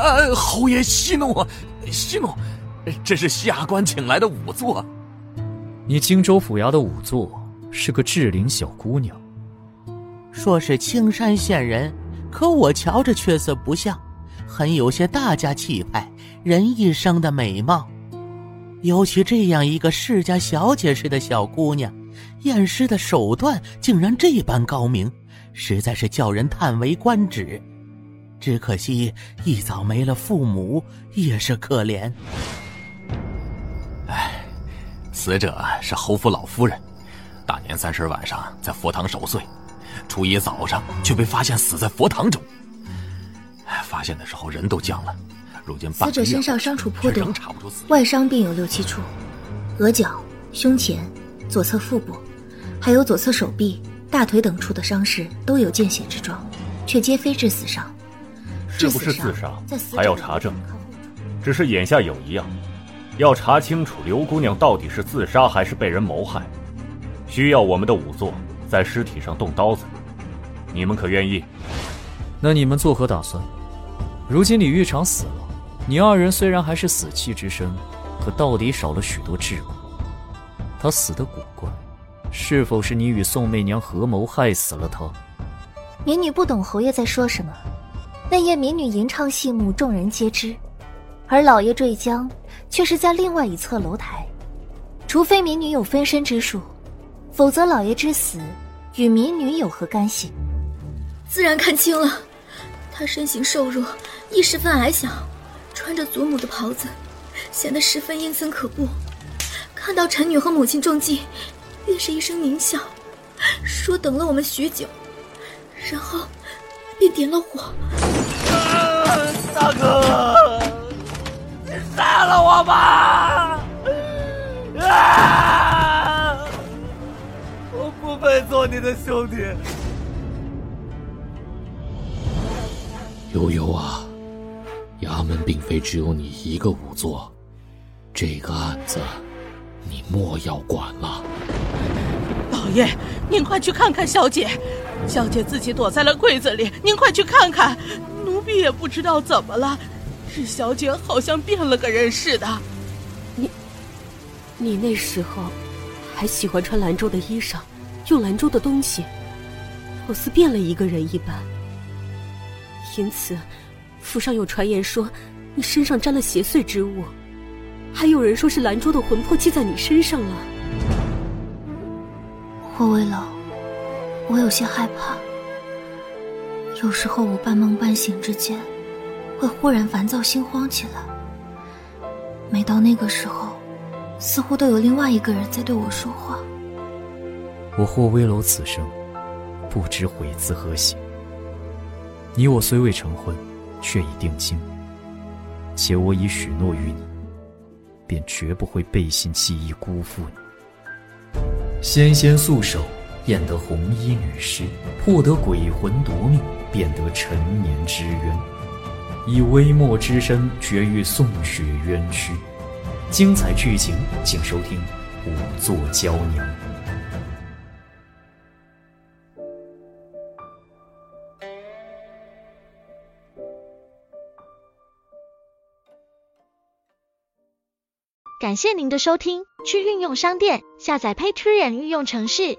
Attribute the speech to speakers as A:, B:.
A: 呃，侯爷息怒，息怒，这是下官请来的仵作。
B: 你荆州府衙的仵作是个志玲小姑娘，
C: 说是青山县人，可我瞧着却似不像，很有些大家气派，人一生的美貌。尤其这样一个世家小姐似的小姑娘，验尸的手段竟然这般高明，实在是叫人叹为观止。只可惜一早没了父母，也是可怜。
A: 唉，死者是侯府老夫人，大年三十晚上在佛堂守岁，初一早上却被发现死在佛堂中。发现的时候人都僵了。如今
D: 死者身上伤处颇多，外伤便有六七处，额角、胸前、左侧腹部，还有左侧手臂、大腿等处的伤势都有见血之状，却皆非致死伤。
E: 是不是自杀还要查证，只是眼下有一样，要查清楚刘姑娘到底是自杀还是被人谋害，需要我们的仵作在尸体上动刀子，你们可愿意？
B: 那你们作何打算？如今李玉长死了，你二人虽然还是死气之身，可到底少了许多桎梏。他死的古怪，是否是你与宋媚娘合谋害死了他？
D: 民女不懂侯爷在说什么。那夜民女吟唱戏目，众人皆知，而老爷坠江，却是在另外一侧楼台。除非民女有分身之术，否则老爷之死与民女有何干系？
F: 自然看清了，他身形瘦弱，亦十分矮小，穿着祖母的袍子，显得十分阴森可怖。看到臣女和母亲中计，便是一声狞笑，说等了我们许久，然后。便点了火，
G: 大哥，你杀了我吧！啊！我不配做你的兄弟。
H: 悠悠啊，衙门并非只有你一个仵作，这个案子你莫要管了。
I: 老爷，您快去看看小姐。小姐自己躲在了柜子里，您快去看看。奴婢也不知道怎么了，是小姐好像变了个人似的。
J: 你，你那时候还喜欢穿兰州的衣裳，用兰州的东西，好似变了一个人一般。因此，府上有传言说你身上沾了邪祟之物，还有人说是兰州的魂魄寄在你身上了。
D: 霍威老。我有些害怕，有时候我半梦半醒之间，会忽然烦躁心慌起来。每到那个时候，似乎都有另外一个人在对我说话。
B: 我霍威楼此生，不知悔自何喜。你我虽未成婚，却已定亲，且我已许诺于你，便绝不会背信弃义辜负你。纤纤素手。验得红衣女尸，破得鬼魂夺命，便得陈年之冤，以微末之身绝育宋雪冤屈。精彩剧情，请收听《五座娇娘》。
K: 感谢您的收听，去运用商店下载 Patreon 运用城市。